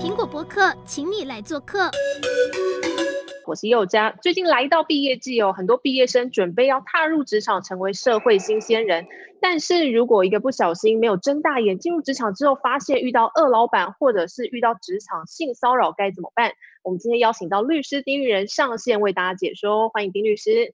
苹果博客，请你来做客。我是佑嘉，最近来到毕业季哦，很多毕业生准备要踏入职场，成为社会新鲜人。但是如果一个不小心没有睁大眼进入职场之后，发现遇到恶老板，或者是遇到职场性骚扰，该怎么办？我们今天邀请到律师丁玉仁上线为大家解说，欢迎丁律师。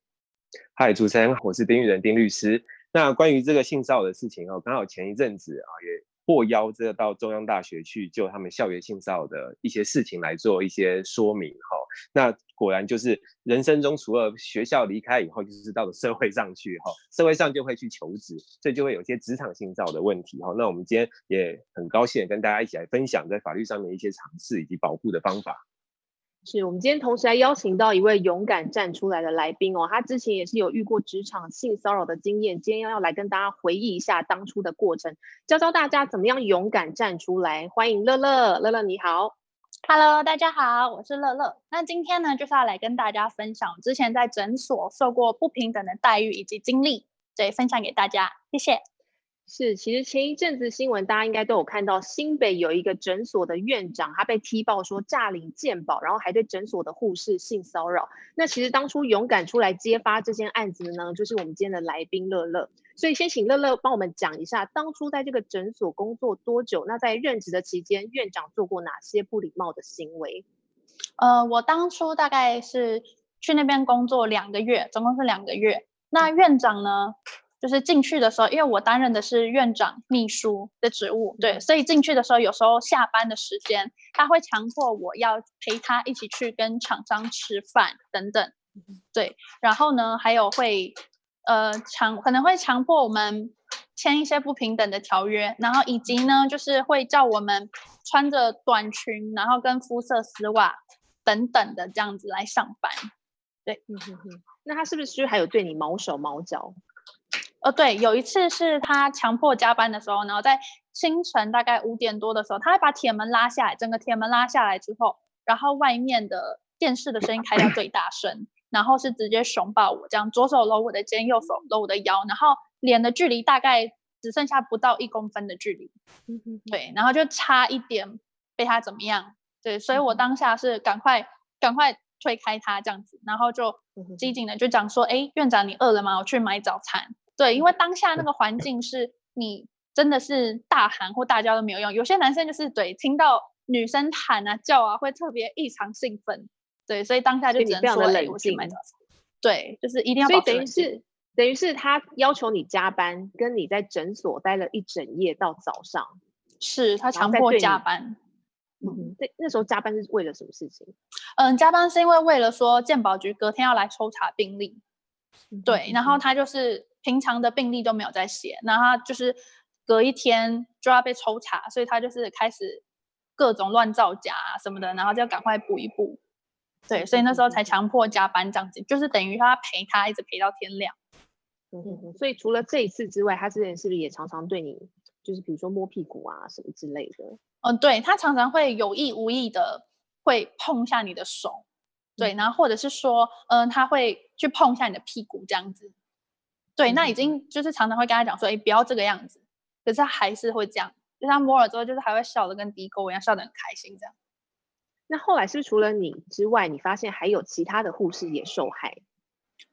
嗨，主持人，我是丁玉仁丁律师。那关于这个性骚扰的事情哦，刚好前一阵子啊也。获邀这到中央大学去就他们校园性骚扰的一些事情来做一些说明哈，那果然就是人生中除了学校离开以后，就是到了社会上去哈，社会上就会去求职，所以就会有一些职场性骚扰的问题哈。那我们今天也很高兴跟大家一起来分享在法律上面一些尝试以及保护的方法。是我们今天同时还邀请到一位勇敢站出来的来宾哦，他之前也是有遇过职场性骚扰的经验，今天要来跟大家回忆一下当初的过程，教教大家怎么样勇敢站出来。欢迎乐乐，乐乐你好，Hello，大家好，我是乐乐。那今天呢，就是要来跟大家分享之前在诊所受过不平等的待遇以及经历，对，分享给大家，谢谢。是，其实前一阵子新闻大家应该都有看到，新北有一个诊所的院长，他被踢爆说诈领健保，然后还对诊所的护士性骚扰。那其实当初勇敢出来揭发这件案子的呢，就是我们今天的来宾乐乐。所以先请乐乐帮我们讲一下，当初在这个诊所工作多久？那在任职的期间，院长做过哪些不礼貌的行为？呃，我当初大概是去那边工作两个月，总共是两个月。那院长呢？就是进去的时候，因为我担任的是院长秘书的职务，对，所以进去的时候，有时候下班的时间，他会强迫我要陪他一起去跟厂商吃饭等等，对，然后呢，还有会，呃，强可能会强迫我们签一些不平等的条约，然后以及呢，就是会叫我们穿着短裙，然后跟肤色丝袜等等的这样子来上班，对，嗯哼哼，那他是不是还有对你毛手毛脚？哦，对，有一次是他强迫加班的时候，然后在清晨大概五点多的时候，他会把铁门拉下来，整个铁门拉下来之后，然后外面的电视的声音开到最大声，然后是直接熊抱我，这样左手搂我的肩，右手搂我的腰，然后脸的距离大概只剩下不到一公分的距离，对，然后就差一点被他怎么样，对，所以我当下是赶快赶快推开他这样子，然后就机警的就讲说，哎，院长你饿了吗？我去买早餐。对，因为当下那个环境是你真的是大喊或大叫都没有用。有些男生就是对听到女生喊啊叫啊会特别异常兴奋，对，所以当下就只能说冷静。对，就是一定要。所以等于是等于是他要求你加班，跟你在诊所待了一整夜到早上，是他强迫加班。嗯，对，那时候加班是为了什么事情？嗯，加班是因为为了说健保局隔天要来抽查病历，对，然后他就是。平常的病历都没有在写，然后他就是隔一天就要被抽查，所以他就是开始各种乱造假啊什么的，然后就要赶快补一补。对，所以那时候才强迫加班这样子，就是等于他陪他一直陪到天亮。嗯嗯，所以除了这一次之外，他之前是不是也常常对你，就是比如说摸屁股啊什么之类的？嗯，对，他常常会有意无意的会碰一下你的手，对，然后或者是说，嗯，他会去碰一下你的屁股这样子。对，那已经就是常常会跟他讲说，哎，不要这个样子，可是他还是会这样，就他摸了之后，就是还会笑得跟地沟一样，笑得很开心这样。那后来是不是除了你之外，你发现还有其他的护士也受害？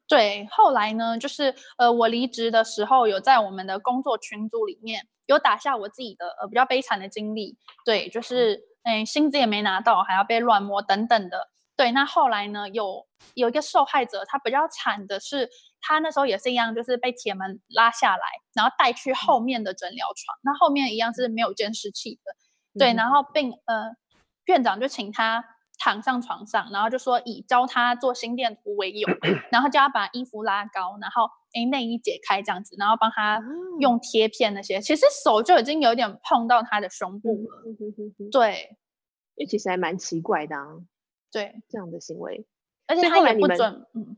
对，后来呢，就是呃，我离职的时候，有在我们的工作群组里面有打下我自己的呃比较悲惨的经历，对，就是哎，薪资也没拿到，还要被乱摸等等的。对，那后来呢，有有一个受害者，他比较惨的是。他那时候也是一样，就是被铁门拉下来，然后带去后面的诊疗床。那后面一样是没有监视器的，对。然后并呃，院长就请他躺上床上，然后就说以教他做心电图为由，然后叫他把衣服拉高，然后诶内衣解开这样子，然后帮他用贴片那些。其实手就已经有点碰到他的胸部了，对，因为其实还蛮奇怪的啊，对这样的行为，而且他也不准，嗯。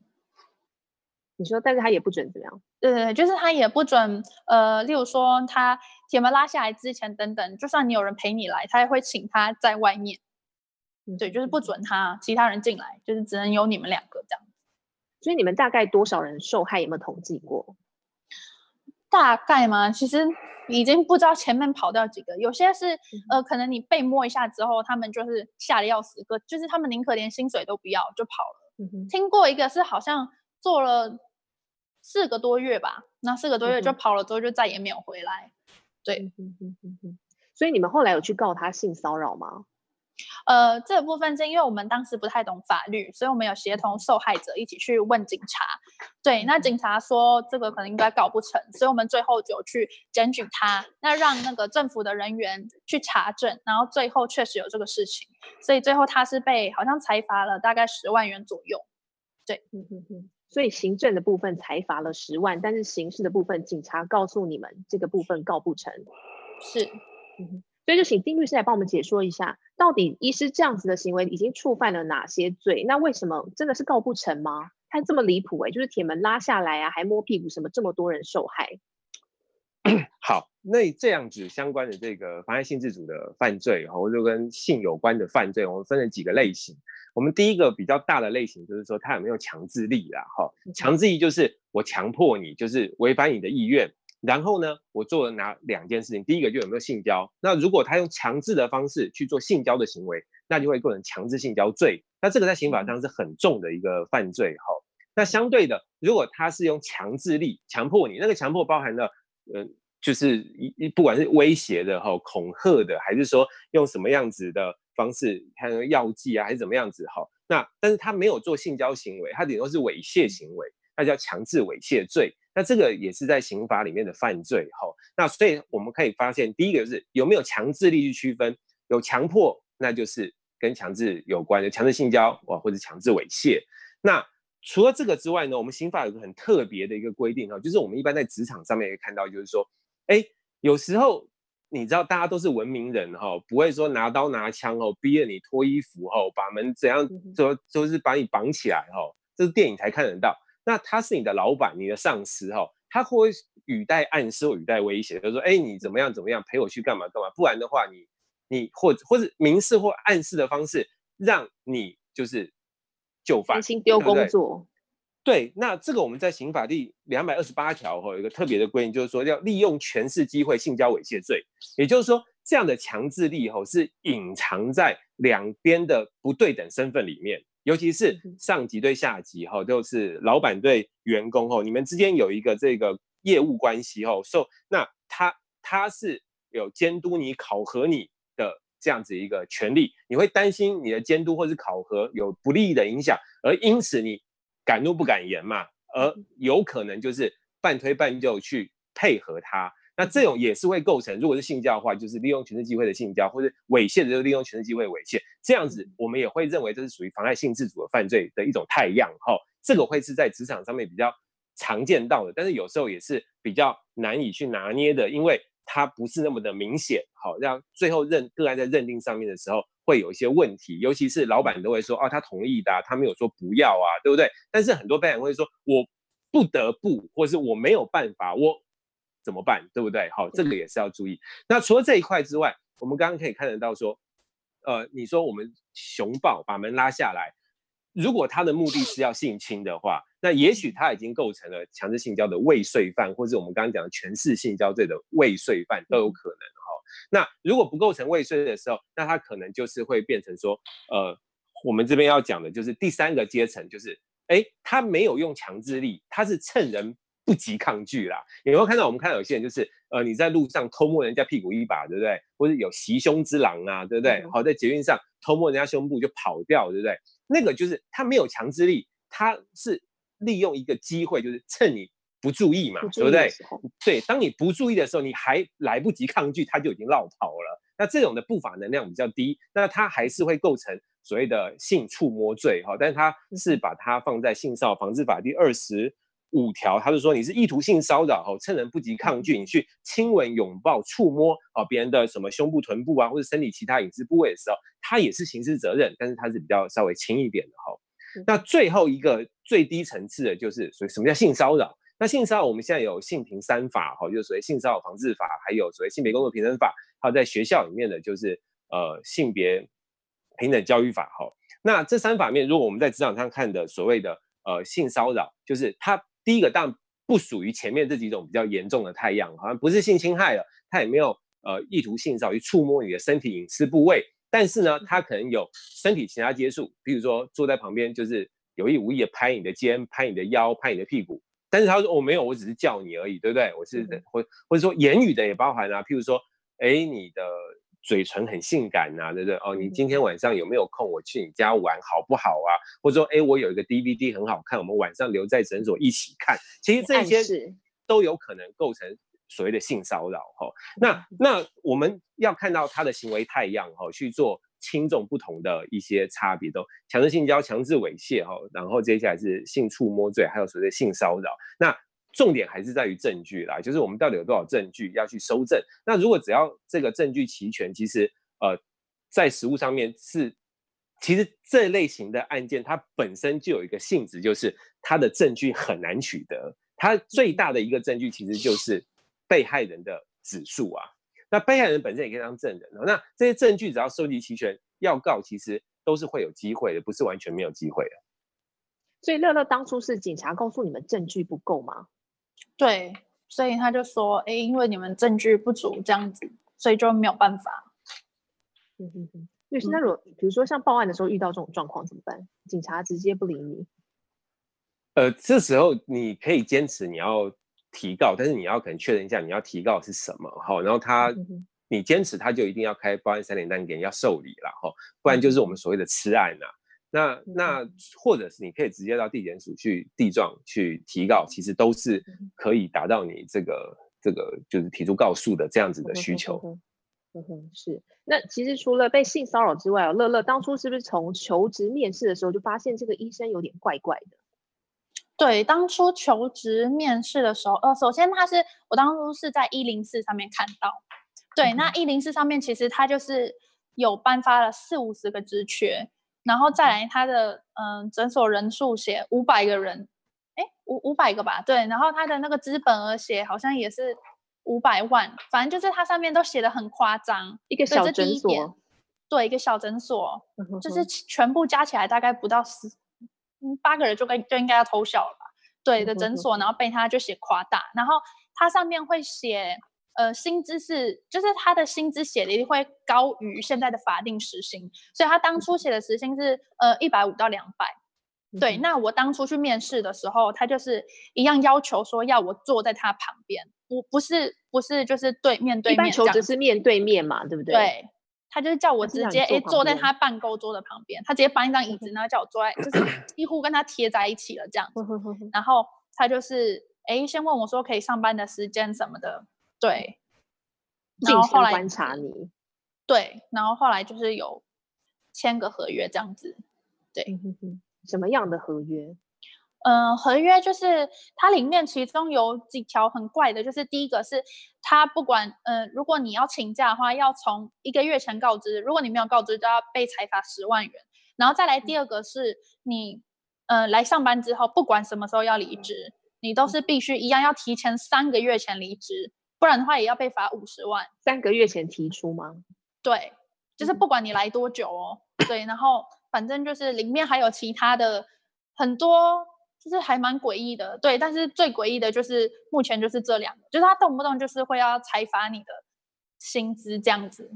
你说，但是他也不准怎么样？对对对，就是他也不准，呃，例如说他铁门拉下来之前等等，就算你有人陪你来，他也会请他在外面。嗯，对，就是不准他其他人进来，就是只能有你们两个这样。所以你们大概多少人受害？有没有统计过？大概吗？其实已经不知道前面跑掉几个，有些是呃，可能你被摸一下之后，他们就是吓得要死，个就是他们宁可连薪水都不要就跑了。听过一个是好像做了四个多月吧，那四个多月就跑了之后就再也没有回来。对，嗯哼嗯哼，所以你们后来有去告他性骚扰吗？呃，这部分是因为我们当时不太懂法律，所以我们有协同受害者一起去问警察。对，那警察说这个可能应该搞不成，所以我们最后就去检举他，那让那个政府的人员去查证，然后最后确实有这个事情，所以最后他是被好像裁罚了大概十万元左右。对，嗯哼哼，所以行政的部分裁罚了十万，但是刑事的部分警察告诉你们这个部分告不成。是，嗯。所以就请丁律师来帮我们解说一下，到底医师这样子的行为已经触犯了哪些罪？那为什么真的是告不成吗？他这么离谱哎，就是铁门拉下来啊，还摸屁股什么，这么多人受害。好，那这样子相关的这个妨害性自主的犯罪，或者跟性有关的犯罪，我们分了几个类型。我们第一个比较大的类型就是说，他有没有强制力啦？哈，强制力就是我强迫你，就是违反你的意愿。然后呢，我做了哪两件事情？第一个就有没有性交？那如果他用强制的方式去做性交的行为，那就会构成强制性交罪。那这个在刑法上是很重的一个犯罪哈。那相对的，如果他是用强制力强迫你，那个强迫包含了，呃，就是一不管是威胁的哈、恐吓的，还是说用什么样子的方式，还有药剂啊，还是怎么样子哈。那但是他没有做性交行为，他顶多是猥亵行为，那叫强制猥亵罪。那这个也是在刑法里面的犯罪哈，那所以我们可以发现，第一个就是有没有强制力去区分，有强迫，那就是跟强制有关的强制性交哇，或者强制猥亵。那除了这个之外呢，我们刑法有个很特别的一个规定哈，就是我们一般在职场上面也看到，就是说，哎，有时候你知道大家都是文明人哈，不会说拿刀拿枪哦，逼着你脱衣服哦，把门怎样就，就是把你绑起来哈，这是电影才看得到。那他是你的老板，你的上司哈，他会语带暗示或语带威胁，就是说，哎，你怎么样怎么样，陪我去干嘛干嘛，不然的话你，你你或者或者明示或暗示的方式，让你就是就范，丢工作对。对，那这个我们在刑法第两百二十八条哈有一个特别的规定，就是说要利用权势机会性交猥亵罪，也就是说这样的强制力哈是隐藏在两边的不对等身份里面。尤其是上级对下级哈，就是老板对员工哈，你们之间有一个这个业务关系哈，所以那他他是有监督你、考核你的这样子一个权利，你会担心你的监督或是考核有不利的影响，而因此你敢怒不敢言嘛，而有可能就是半推半就去配合他。那这种也是会构成，如果是性交的话，就是利用权势机会的性交，或者猥亵的就利用权势机会猥亵，这样子我们也会认为这是属于妨碍性自主的犯罪的一种态样哈。这个会是在职场上面比较常见到的，但是有时候也是比较难以去拿捏的，因为它不是那么的明显，好让最后认个案在认定上面的时候会有一些问题，尤其是老板都会说哦，他同意的，他没有说不要啊，对不对？但是很多被害人会说我不得不，或是我没有办法，我。怎么办？对不对？好，这个也是要注意。那除了这一块之外，我们刚刚可以看得到说，呃，你说我们熊抱把门拉下来，如果他的目的是要性侵的话，那也许他已经构成了强制性交的未遂犯，或者我们刚刚讲的权势性交罪的未遂犯都有可能哈。那如果不构成未遂的时候，那他可能就是会变成说，呃，我们这边要讲的就是第三个阶层，就是哎，他没有用强制力，他是趁人。不及抗拒啦，有没有看到？我们看到有些人就是，呃，你在路上偷摸人家屁股一把，对不对？或者有袭胸之狼啊，对不对？好，在捷运上偷摸人家胸部就跑掉，对不对？那个就是他没有强制力，他是利用一个机会，就是趁你不注意嘛，对不对？对，当你不注意的时候，你还来不及抗拒，他就已经落跑了。那这种的不法能量比较低，那他还是会构成所谓的性触摸罪哈，但是他是把它放在性骚扰防治法第二十。五条，他就说你是意图性骚扰，哦，趁人不及抗拒，你去亲吻、拥抱、触摸啊别人的什么胸部、臀部啊，或者身体其他隐私部位的时候，他也是刑事责任，但是他是比较稍微轻一点的哈。那最后一个最低层次的就是所谓什么叫性骚扰？那性骚扰我们现在有性平三法哈，就是所谓性骚扰防治法，还有所谓性别工作平等法，还有在学校里面的就是呃性别平等教育法哈。那这三法面，如果我们在职场上看的所谓的呃性骚扰，就是他。第一个当然不属于前面这几种比较严重的太阳，好像不是性侵害了，他也没有呃意图性骚扰去触摸你的身体隐私部位，但是呢，他可能有身体其他接触，比如说坐在旁边就是有意无意的拍你的肩、拍你的腰、拍你的屁股，但是他说我、哦、没有，我只是叫你而已，对不对？我是或或者说言语的也包含啊，譬如说，哎，你的。嘴唇很性感呐、啊，对不对？哦，你今天晚上有没有空？我去你家玩好不好啊？或者说，哎，我有一个 DVD 很好看，我们晚上留在诊所一起看。其实这些都有可能构成所谓的性骚扰哈。那那我们要看到他的行为态样哈，去做轻重不同的一些差别，都强制性交、强制猥亵哈，然后接下来是性触摸罪，还有所谓的性骚扰。那重点还是在于证据啦，就是我们到底有多少证据要去收证。那如果只要这个证据齐全，其实呃，在实务上面是，其实这类型的案件它本身就有一个性质，就是它的证据很难取得。它最大的一个证据其实就是被害人的指述啊。那被害人本身也可以当证人哦。那这些证据只要收集齐全，要告其实都是会有机会的，不是完全没有机会的。所以乐乐当初是警察告诉你们证据不够吗？对，所以他就说，哎，因为你们证据不足，这样子，所以就没有办法。嗯嗯嗯。律师，那如果比如说像报案的时候遇到这种状况怎么办？警察直接不理你？呃，这时候你可以坚持你要提告，但是你要可能确认一下你要提告是什么，哈，然后他、嗯、你坚持他就一定要开报案三联单给你要受理了，哈，不然就是我们所谓的吃案呐、啊。那那或者是你可以直接到地检署去地状去提告，其实都是可以达到你这个这个就是提出告诉的这样子的需求。嗯哼，是。那其实除了被性骚扰之外，哦，乐乐当初是不是从求职面试的时候就发现这个医生有点怪怪的？对，当初求职面试的时候，呃，首先他是我当初是在一零四上面看到，对，那一零四上面其实他就是有颁发了四五十个职缺。然后再来，他的嗯诊所人数写五百个人，哎五五百个吧，对。然后他的那个资本额写好像也是五百万，反正就是他上面都写的很夸张。一个小诊所，对，一个小诊所，就是全部加起来大概不到十，嗯八个人就该就应该要偷笑了吧？对的诊所，然后被他就写夸大，然后他上面会写。呃，薪资是，就是他的薪资写的一定会高于现在的法定时薪，所以他当初写的时薪是呃一百五到两百。对，那我当初去面试的时候，他就是一样要求说要我坐在他旁边，不不是不是就是对面对面，一般求职是面对面嘛，对不对？对，他就是叫我直接哎坐在他办公桌的旁边，他直接搬一张椅子，然后叫我坐在，就是几乎跟他贴在一起了这样子。然后他就是哎先问我说可以上班的时间什么的。对，然后后来观察你，对，然后后来就是有签个合约这样子，对，什么样的合约？嗯、呃，合约就是它里面其中有几条很怪的，就是第一个是他不管，嗯、呃，如果你要请假的话，要从一个月前告知，如果你没有告知，就要被裁罚十万元。然后再来第二个是你，嗯、呃，来上班之后，不管什么时候要离职，你都是必须一样要提前三个月前离职。不然的话也要被罚五十万。三个月前提出吗？对，就是不管你来多久哦。对，然后反正就是里面还有其他的很多，就是还蛮诡异的。对，但是最诡异的就是目前就是这两个，就是他动不动就是会要裁罚你的薪资这样子。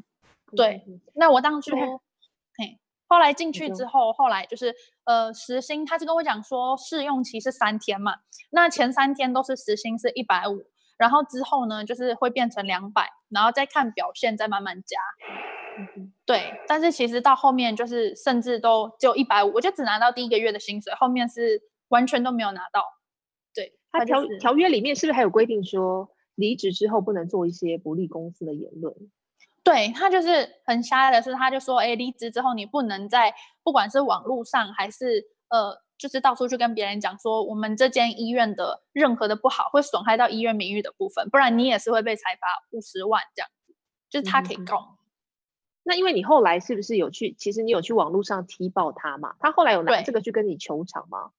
对，那我当初嘿，后来进去之后，后来就是呃时薪，他是跟我讲说试用期是三天嘛，那前三天都是时薪是一百五。然后之后呢，就是会变成两百，然后再看表现，再慢慢加。嗯、对，但是其实到后面就是甚至都只有一百五，我就只拿到第一个月的薪水，后面是完全都没有拿到。对，他条、就是、条约里面是不是还有规定说，离职之后不能做一些不利公司的言论？对，他就是很狭隘的是，他就说，哎，离职之后你不能在不管是网络上还是呃。就是到处去跟别人讲说，我们这间医院的任何的不好会损害到医院名誉的部分，不然你也是会被裁罚五十万这样子。就是他可以告。嗯。那因为你后来是不是有去？其实你有去网络上踢爆他嘛？他后来有拿这个去跟你求偿吗？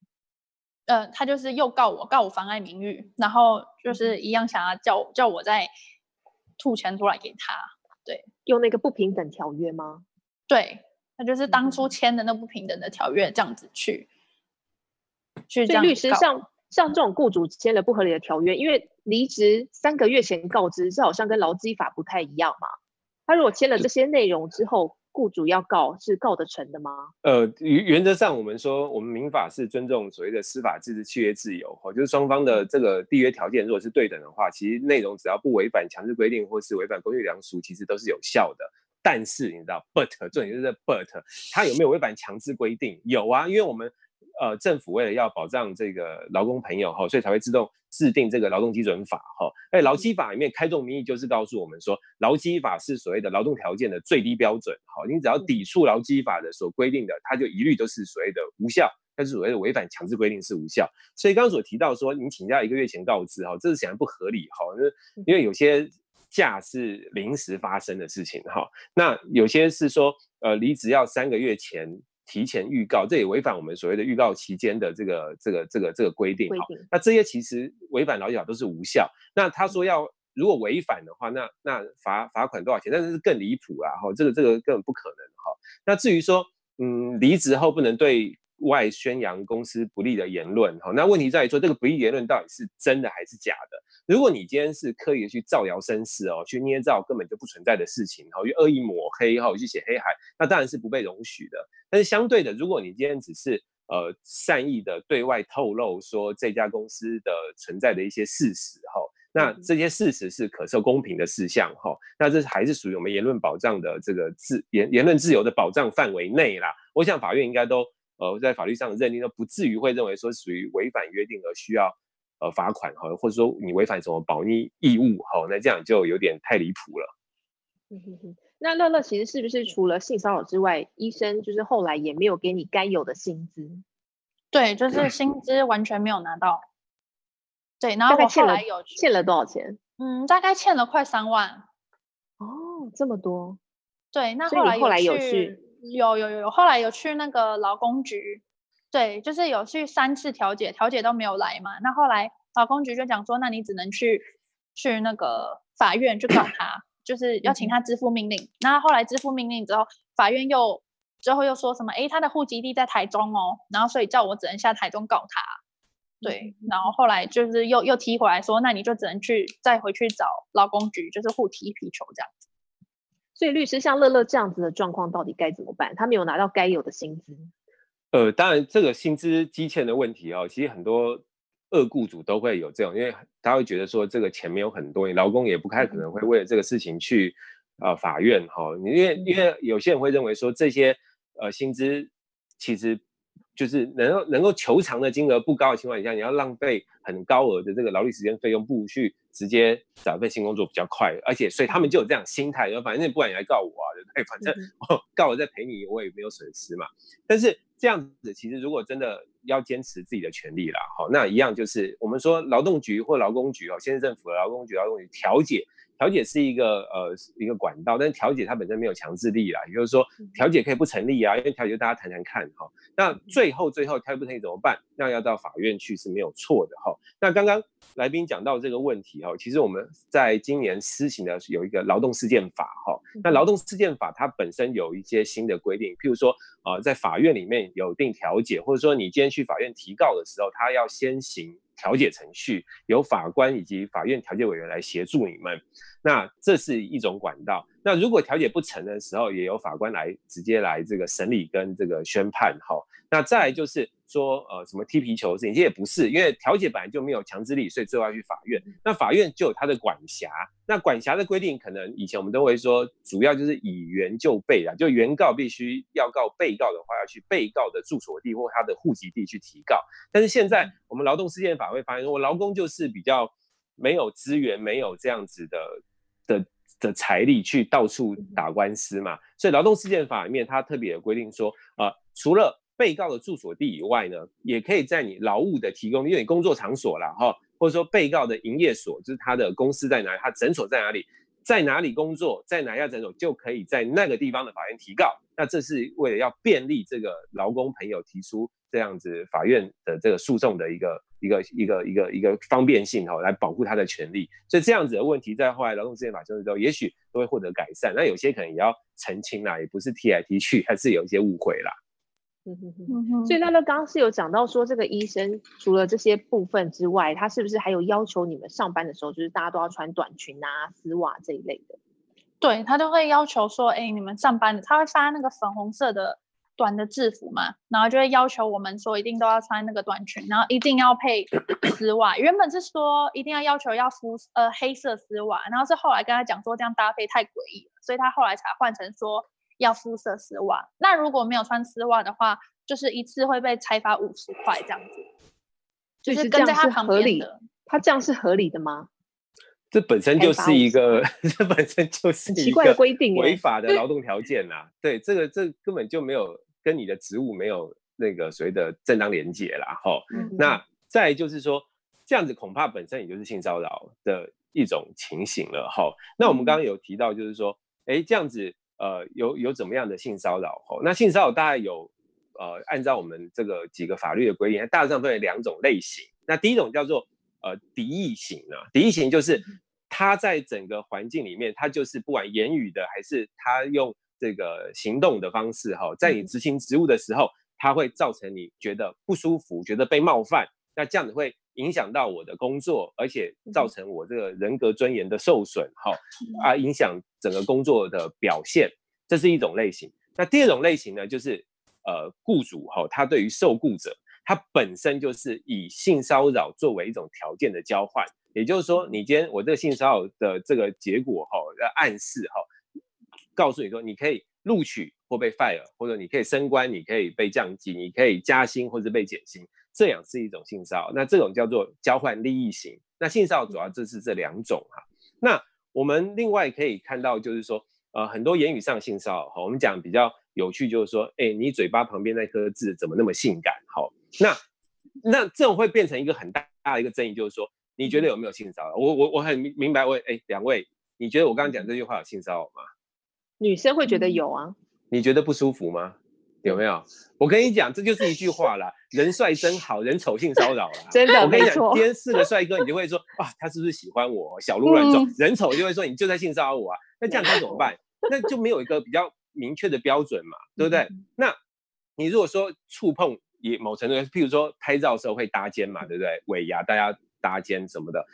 呃，他就是又告我，告我妨碍名誉，然后就是一样想要叫叫我再吐钱出来给他。对，用那个不平等条约吗？对，他就是当初签的那不平等的条约这样子去。所以律师像像这种雇主签了不合理的条约，因为离职三个月前告知，这好像跟劳基法不太一样嘛。他如果签了这些内容之后，雇主要告是告得成的吗？呃，原原则上我们说，我们民法是尊重所谓的司法自治契约自由，就是双方的这个缔约条件如果是对等的话，其实内容只要不违反强制规定或是违反公序良俗，其实都是有效的。但是你知道，but 重点就是 but，它有没有违反强制规定？有啊，因为我们呃政府为了要保障这个劳工朋友哈，所以才会自动制定这个劳动基准法哈。哎，劳基法里面开宗明义就是告诉我们说，劳基法是所谓的劳动条件的最低标准。好，你只要抵触劳基法的所规定的，它就一律都是所谓的无效，但是所谓的违反强制规定是无效。所以刚刚所提到说，你请假一个月前告知哈，这是显然不合理哈，因为有些。假是临时发生的事情哈，那有些是说，呃，离职要三个月前提前预告，这也违反我们所谓的预告期间的这个这个这个这个规定哈。那这些其实违反劳基法都是无效。那他说要如果违反的话，那那罚罚款多少钱？但是更离谱啊哈，这个这个根本不可能哈。那至于说，嗯，离职后不能对外宣扬公司不利的言论哈，那问题在于说这个不利言论到底是真的还是假的？如果你今天是刻意的去造谣生事哦，去捏造根本就不存在的事情，然后去恶意抹黑，哈，去写黑海，那当然是不被容许的。但是相对的，如果你今天只是呃善意的对外透露说这家公司的存在的一些事实，哈，那这些事实是可受公平的事项，哈，那这还是属于我们言论保障的这个自言言论自由的保障范围内啦。我想法院应该都呃在法律上的认定都不至于会认为说属于违反约定而需要。呃，罚款哈，或者说你违反什么保密义务哈，那这样就有点太离谱了。嗯哼哼，那乐乐其实是不是除了性骚扰之外，医生就是后来也没有给你该有的薪资？对，就是 薪资完全没有拿到。对，然后我后来有欠了多少钱？嗯，大概欠了快三万。哦，这么多。对，那后来后来有去？有有有有，后来有去那个劳工局。对，就是有去三次调解，调解都没有来嘛。那后来劳工局就讲说，那你只能去去那个法院去告他，就是要请他支付命令。那后来支付命令之后，法院又之后又说什么？诶，他的户籍地在台中哦，然后所以叫我只能下台中告他。对，然后后来就是又又踢回来说，那你就只能去再回去找劳工局，就是互踢皮球这样子。所以律师像乐乐这样子的状况，到底该怎么办？他没有拿到该有的薪资。呃，当然，这个薪资积欠的问题哦，其实很多恶雇主都会有这种，因为他会觉得说这个钱没有很多，你劳工也不太可能会为了这个事情去呃法院哈、哦，因为因为有些人会认为说这些呃薪资其实。就是能够能够求偿的金额不高的情况下，你要浪费很高额的这个劳力时间费用，不如去直接找一份新工作比较快。而且，所以他们就有这样心态，反正不管你来告我啊，对 不对？反正我 告我再赔你，我也没有损失嘛。但是这样子，其实如果真的要坚持自己的权利啦，好，那一样就是我们说劳动局或劳工局哦，县市政府的劳工局、劳动局调解。调解是一个呃一个管道，但是调解它本身没有强制力啦，也就是说调解可以不成立啊，因为调解大家谈谈看哈。那最后最后调解不成立怎么办？那要到法院去是没有错的哈。那刚刚来宾讲到这个问题哈，其实我们在今年施行的有一个劳动事件法哈。那劳动事件法它本身有一些新的规定，譬如说呃在法院里面有定调解，或者说你今天去法院提告的时候，他要先行。调解程序由法官以及法院调解委员来协助你们，那这是一种管道。那如果调解不成的时候，也由法官来直接来这个审理跟这个宣判。哈，那再来就是。说呃什么踢皮球的事情，其实也不是，因为调解本来就没有强制力，所以最后要去法院。那法院就有他的管辖，那管辖的规定可能以前我们都会说，主要就是以原就被啊，就原告必须要告被告的话，要去被告的住所地或他的户籍地去提告。但是现在我们劳动事件法会发现，我劳工就是比较没有资源，没有这样子的的的财力去到处打官司嘛，所以劳动事件法里面它特别有规定说，啊、呃，除了被告的住所地以外呢，也可以在你劳务的提供，因为你工作场所啦，哈，或者说被告的营业所，就是他的公司在哪里，他诊所在哪里，在哪里工作，在哪家诊所，就可以在那个地方的法院提告。那这是为了要便利这个劳工朋友提出这样子法院的这个诉讼的一个一个一个一个一个方便性哈，来保护他的权利。所以这样子的问题，在后来劳动事件法修正之后，也许都会获得改善。那有些可能也要澄清啦，也不是踢来踢去，还是有一些误会啦。嗯哼哼。所以那个刚刚是有讲到说，这个医生除了这些部分之外，他是不是还有要求你们上班的时候，就是大家都要穿短裙啊、丝袜这一类的？对，他都会要求说，哎，你们上班的，他会发那个粉红色的。短的制服嘛，然后就会要求我们说一定都要穿那个短裙，然后一定要配丝袜。原本是说一定要要求要肤呃黑色丝袜，然后是后来跟他讲说这样搭配太诡异了，所以他后来才换成说要肤色丝袜。那如果没有穿丝袜的话，就是一次会被裁罚五十块这样子。就是跟在他旁边的，他这样是合理的吗？这本身就是一个，这本身就是一个奇怪的规定，违法的 劳动条件呐。对，这个这根本就没有跟你的职务没有那个所谓的正当连结啦。哈。那再就是说，这样子恐怕本身也就是性骚扰的一种情形了。哈。那我们刚刚有提到，就是说，哎，这样子呃，有有怎么样的性骚扰？哈。那性骚扰大概有呃，按照我们这个几个法律的规定，它大致上分为两种类型。那第一种叫做呃敌意型啊，敌意型就是。他在整个环境里面，他就是不管言语的还是他用这个行动的方式，哈，在你执行职务的时候，他会造成你觉得不舒服，觉得被冒犯，那这样子会影响到我的工作，而且造成我这个人格尊严的受损，哈，啊，影响整个工作的表现，这是一种类型。那第二种类型呢，就是呃，雇主哈，他对于受雇者，他本身就是以性骚扰作为一种条件的交换。也就是说，你今天我这个性骚扰的这个结果哈，要暗示哈，告诉你说你可以录取或被 fire，或者你可以升官，你可以被降级，你可以加薪或者被减薪，这样是一种性骚扰。那这种叫做交换利益型。那性骚扰主要就是这两种哈。那我们另外可以看到，就是说，呃，很多言语上性骚扰哈，我们讲比较有趣，就是说，哎、欸，你嘴巴旁边那颗痣怎么那么性感？好，那那这种会变成一个很大的一个争议，就是说。你觉得有没有性骚扰？我我我很明明白，我哎，两位，你觉得我刚刚讲这句话有性骚扰吗？女生会觉得有啊。你觉得不舒服吗？有没有？我跟你讲，这就是一句话啦，人帅真好，人丑性骚扰啦。真的，我跟你讲，今天四个帅哥，你就会说啊，他是不是喜欢我？小鹿乱撞。嗯、人丑就会说你就在性骚扰我啊。那这样该怎么办？那就没有一个比较明确的标准嘛，对不对？嗯、那你如果说触碰也某程度，譬如说拍照的时候会搭肩嘛，对不对？尾牙大家。搭肩什么的，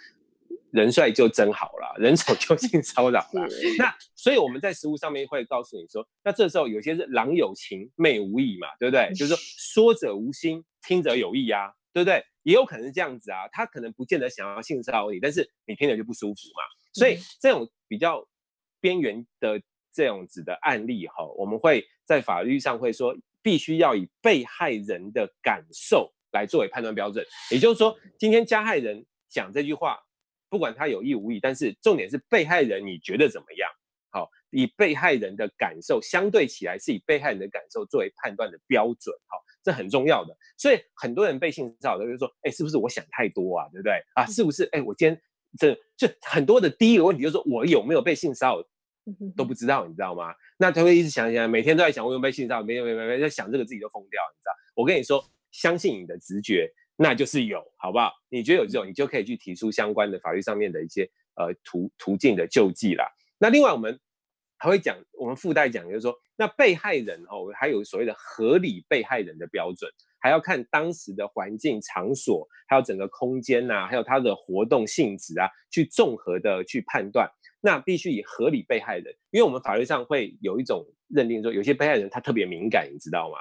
人帅就真好了，人丑就性骚扰了。那所以我们在食物上面会告诉你说，那这时候有些是郎有情妹无意嘛，对不对？就是说说者无心，听者有意啊，对不对？也有可能是这样子啊，他可能不见得想要性骚扰你，但是你听着就不舒服嘛。所以这种比较边缘的这样子的案例哈，我们会在法律上会说，必须要以被害人的感受。来作为判断标准，也就是说，今天加害人讲这句话，不管他有意无意，但是重点是被害人你觉得怎么样？好，以被害人的感受相对起来，是以被害人的感受作为判断的标准，好，这很重要的。所以很多人被性骚扰的就是说，哎，是不是我想太多啊？对不对？啊，是不是？哎，我今天这就很多的第一个问题就是说我有没有被性骚扰都不知道，你知道吗？那他会一直想想，每天都在想我有没有被性骚扰，没有没有没有，在想这个自己都疯掉，你知道？我跟你说。相信你的直觉，那就是有，好不好？你觉得有这种，你就可以去提出相关的法律上面的一些呃途途径的救济啦。那另外我们还会讲，我们附带讲，就是说，那被害人哦，还有所谓的合理被害人的标准，还要看当时的环境场所，还有整个空间呐、啊，还有他的活动性质啊，去综合的去判断。那必须以合理被害人，因为我们法律上会有一种认定说，有些被害人他特别敏感，你知道吗？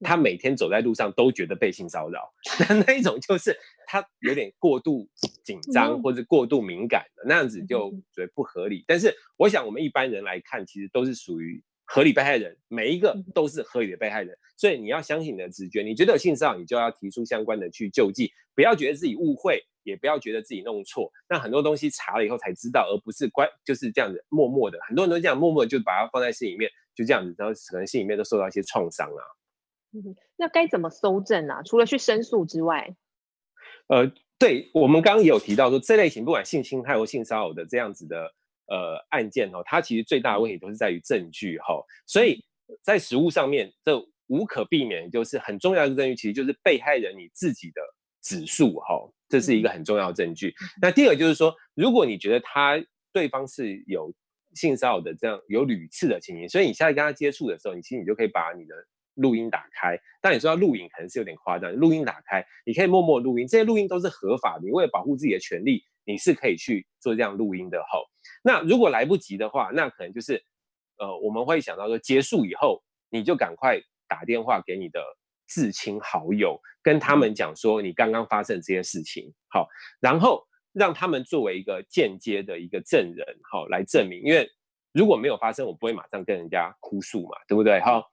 他每天走在路上都觉得被性骚扰，那那一种就是他有点过度紧张或者过度敏感的那样子，就觉得不合理。但是我想我们一般人来看，其实都是属于合理被害人，每一个都是合理的被害人。所以你要相信你的直觉，你觉得有性骚扰，你就要提出相关的去救济，不要觉得自己误会，也不要觉得自己弄错。那很多东西查了以后才知道，而不是乖就是这样子默默的。很多人都这样默默的就把它放在心里面，就这样子，然后可能心里面都受到一些创伤啊。那该怎么搜证啊？除了去申诉之外，呃，对，我们刚刚也有提到说，这类型不管性侵害或性骚扰的这样子的呃案件哦，它其实最大的问题都是在于证据哈、哦。所以在实务上面，这无可避免就是很重要的证据，其实就是被害人你自己的指数哈、哦，这是一个很重要的证据。那第二个就是说，如果你觉得他对方是有性骚扰的这样有屡次的情形，所以你下次跟他接触的时候，你其实你就可以把你的。录音打开。但你说要录影，可能是有点夸张。录音打开，你可以默默录音，这些录音都是合法的。你为了保护自己的权利，你是可以去做这样录音的。吼，那如果来不及的话，那可能就是，呃，我们会想到说，结束以后，你就赶快打电话给你的至亲好友，跟他们讲说你刚刚发生这件事情。好，然后让他们作为一个间接的一个证人，好，来证明，因为。如果没有发生，我不会马上跟人家哭诉嘛，对不对？好，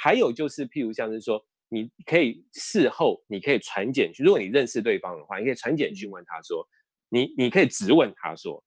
还有就是，譬如像是说，你可以事后，你可以传简讯，如果你认识对方的话，你可以传简讯问他说，你你可以质问他说，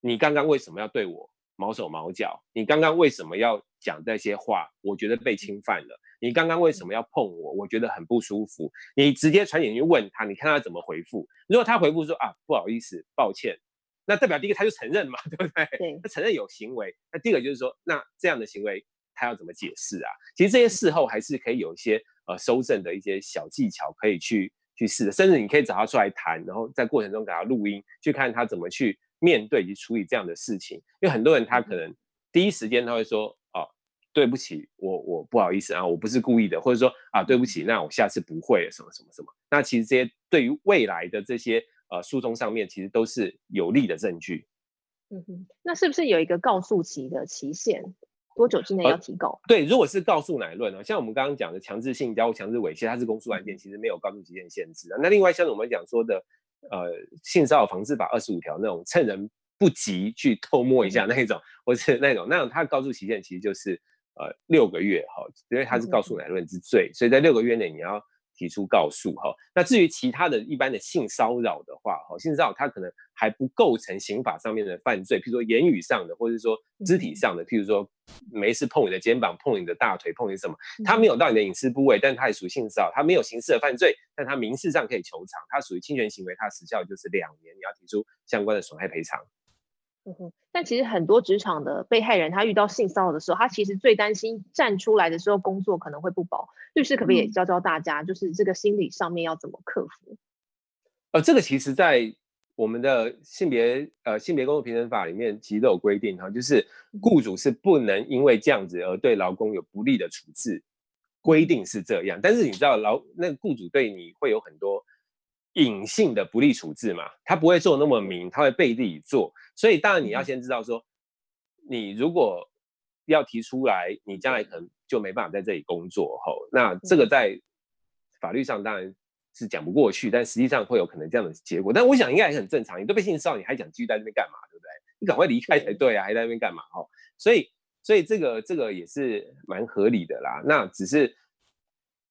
你刚刚为什么要对我毛手毛脚？你刚刚为什么要讲这些话？我觉得被侵犯了。你刚刚为什么要碰我？我觉得很不舒服。你直接传简讯问他，你看他怎么回复。如果他回复说啊，不好意思，抱歉。那代表第一个他就承认嘛，对不对？对，他承认有行为。那第二个就是说，那这样的行为他要怎么解释啊？其实这些事后还是可以有一些呃收证的一些小技巧可以去去试的，甚至你可以找他出来谈，然后在过程中给他录音，去看他怎么去面对以及处理这样的事情。因为很多人他可能第一时间他会说哦，对不起，我我不好意思啊，我不是故意的，或者说啊对不起，那我下次不会了什么什么什么。那其实这些对于未来的这些。呃，诉讼上面其实都是有利的证据。嗯哼，那是不是有一个告诉期的期限？多久之内要提告？呃、对，如果是告诉乃论呢，像我们刚刚讲的强制性交、强制猥亵，它是公诉案件，其实没有告诉期限限制的。那另外像我们讲说的，呃，性骚扰防治法二十五条那种趁人不及去偷摸一下那一种，嗯、或是那种，那种它的告诉期限其实就是呃六个月哈，因为它是告诉乃论之罪，嗯、所以在六个月内你要。提出告诉哈，那至于其他的一般的性骚扰的话哈，性骚扰它可能还不构成刑法上面的犯罪，譬如说言语上的，或者说肢体上的，譬如说没事碰你的肩膀、碰你的大腿、碰你什么，它没有到你的隐私部位，但它也属于性骚扰，它没有刑事的犯罪，但它民事上可以求偿，它属于侵权行为，它时效就是两年，你要提出相关的损害赔偿。嗯哼，但其实很多职场的被害人，他遇到性骚扰的时候，他其实最担心站出来的时候工作可能会不保。律师可不可以也教教大家，嗯、就是这个心理上面要怎么克服？呃，这个其实，在我们的性别呃性别工作平等法里面，其实都有规定哈，就是雇主是不能因为这样子而对劳工有不利的处置，规定是这样。但是你知道劳那个雇主对你会有很多。隐性的不利处置嘛，他不会做那么明，他会背地里做，所以当然你要先知道说，你如果要提出来，你将来可能就没办法在这里工作吼，那这个在法律上当然是讲不过去，但实际上会有可能这样的结果，但我想应该也很正常，你都被性骚扰，你还想继续在那边干嘛，对不对？你赶快离开才对啊，还在那边干嘛吼？所以所以这个这个也是蛮合理的啦，那只是。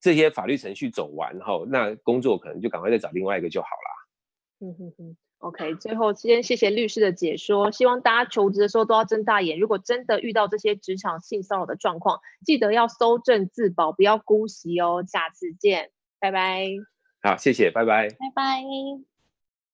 这些法律程序走完后，那工作可能就赶快再找另外一个就好啦。嗯哼哼，OK。最后先谢谢律师的解说，希望大家求职的时候都要睁大眼。如果真的遇到这些职场性骚扰的状况，记得要搜证自保，不要姑息哦。下次见，拜拜。好，谢谢，拜拜，拜拜。